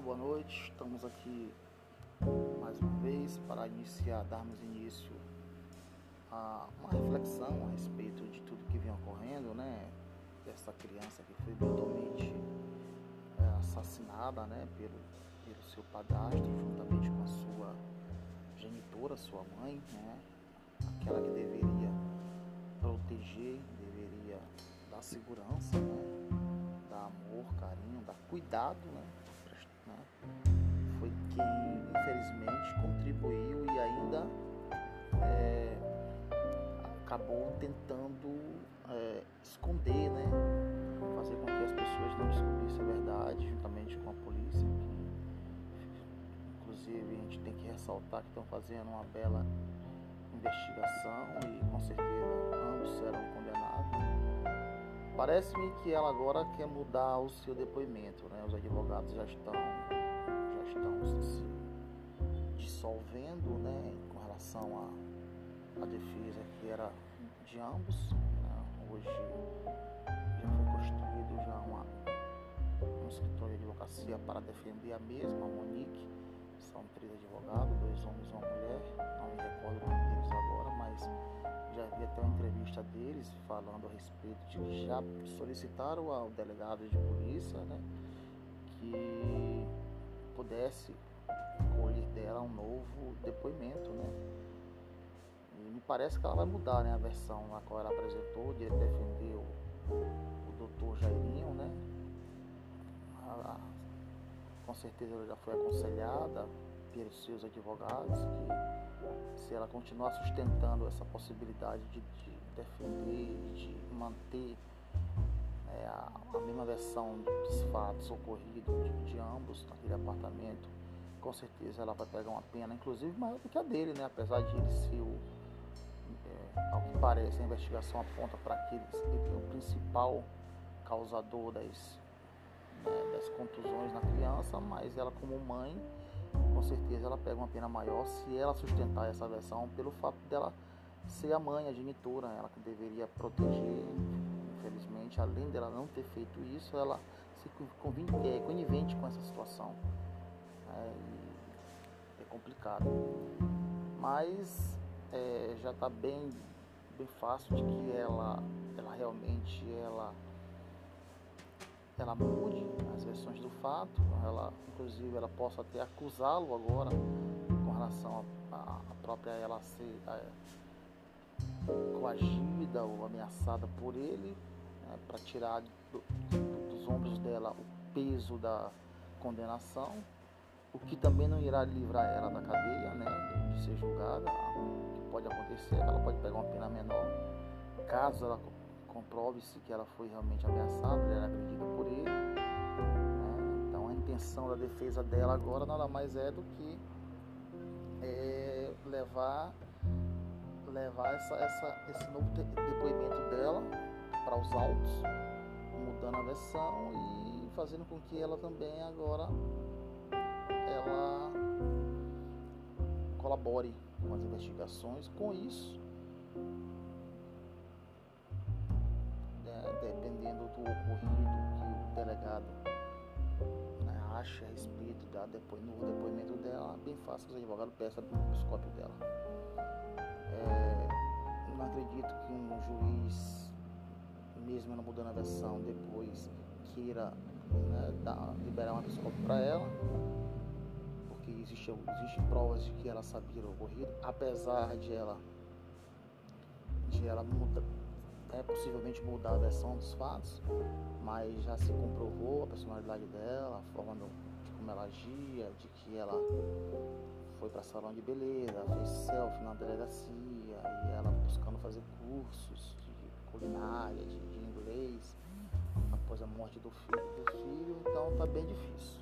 boa noite. Estamos aqui mais uma vez para iniciar, darmos início a uma reflexão a respeito de tudo que vem ocorrendo, né? Dessa criança que foi brutalmente é, assassinada, né? Pelo, pelo seu padrasto, juntamente com a sua genitora, sua mãe, né? Aquela que deveria proteger, deveria dar segurança, né? Dar amor, carinho, dar cuidado, né? Quem infelizmente contribuiu e ainda é, acabou tentando é, esconder, né? fazer com que as pessoas não descobrissem a verdade, juntamente com a polícia. Que, inclusive a gente tem que ressaltar que estão fazendo uma bela investigação e com certeza ambos serão condenados. Parece-me que ela agora quer mudar o seu depoimento, né? Os advogados já estão estão se dissolvendo né, com relação à, à defesa que era de ambos. Né? Hoje já foi construído já uma, um escritório de advocacia para defender a mesma, a Monique. São três advogados, dois homens e uma mulher. Não me recordo o nome deles agora, mas já vi até uma entrevista deles falando a respeito de que já solicitaram ao delegado de polícia né, que pudesse colher dela um novo depoimento, né? E me parece que ela vai mudar, né? A versão na qual ela apresentou, de defender o, o doutor Jairinho, né? com certeza ela já foi aconselhada pelos seus advogados que se ela continuar sustentando essa possibilidade de, de defender, de manter é, a, a, mesma versão dos fatos ocorridos de, de, ambos naquele apartamento, com certeza ela vai pegar uma pena, inclusive maior do que a dele, né? apesar de ele ser o, é, ao que parece, a investigação aponta para que ele, o principal causador das, né, das contusões na criança, mas ela como mãe, com certeza ela pega uma pena maior se ela sustentar essa versão pelo fato dela ser a mãe, a genitora, ela que deveria proteger, infelizmente, além dela não ter feito isso, ela se é conivente com essa situação. É, é complicado. Mas é, já está bem, bem fácil de que ela, ela realmente ela, ela mude as versões do fato. Ela, inclusive, ela possa até acusá-lo agora com relação à própria ela ser a, coagida ou ameaçada por ele né, para tirar do, dos ombros dela o peso da condenação, o que também não irá livrar ela da cadeia, né, de ser julgada. O que pode acontecer, ela pode pegar uma pena menor, caso ela comprove-se que ela foi realmente ameaçada, ela era agredida por ele. Né, então a intenção da defesa dela agora nada mais é do que é, levar levar essa, essa, esse novo depoimento dela para os autos, mudando a versão e fazendo com que ela também agora ela colabore com as investigações. Com isso, né, dependendo do ocorrido que o delegado né, acha a respeito da depois, no depoimento dela, bem fácil que os advogados peçam o psicópio dela. É, depois, queira né, dar, liberar uma psicóloga para ela, porque existem existe provas de que ela sabia o ocorrido, apesar de ela, de ela muda, é possivelmente mudar a versão dos fatos, mas já se comprovou a personalidade dela, a forma do, de como ela agia, de que ela foi para salão de beleza, fez selfie na delegacia e ela buscando fazer cursos culinária, de, de inglês, morte do filho, do filho, então tá bem difícil.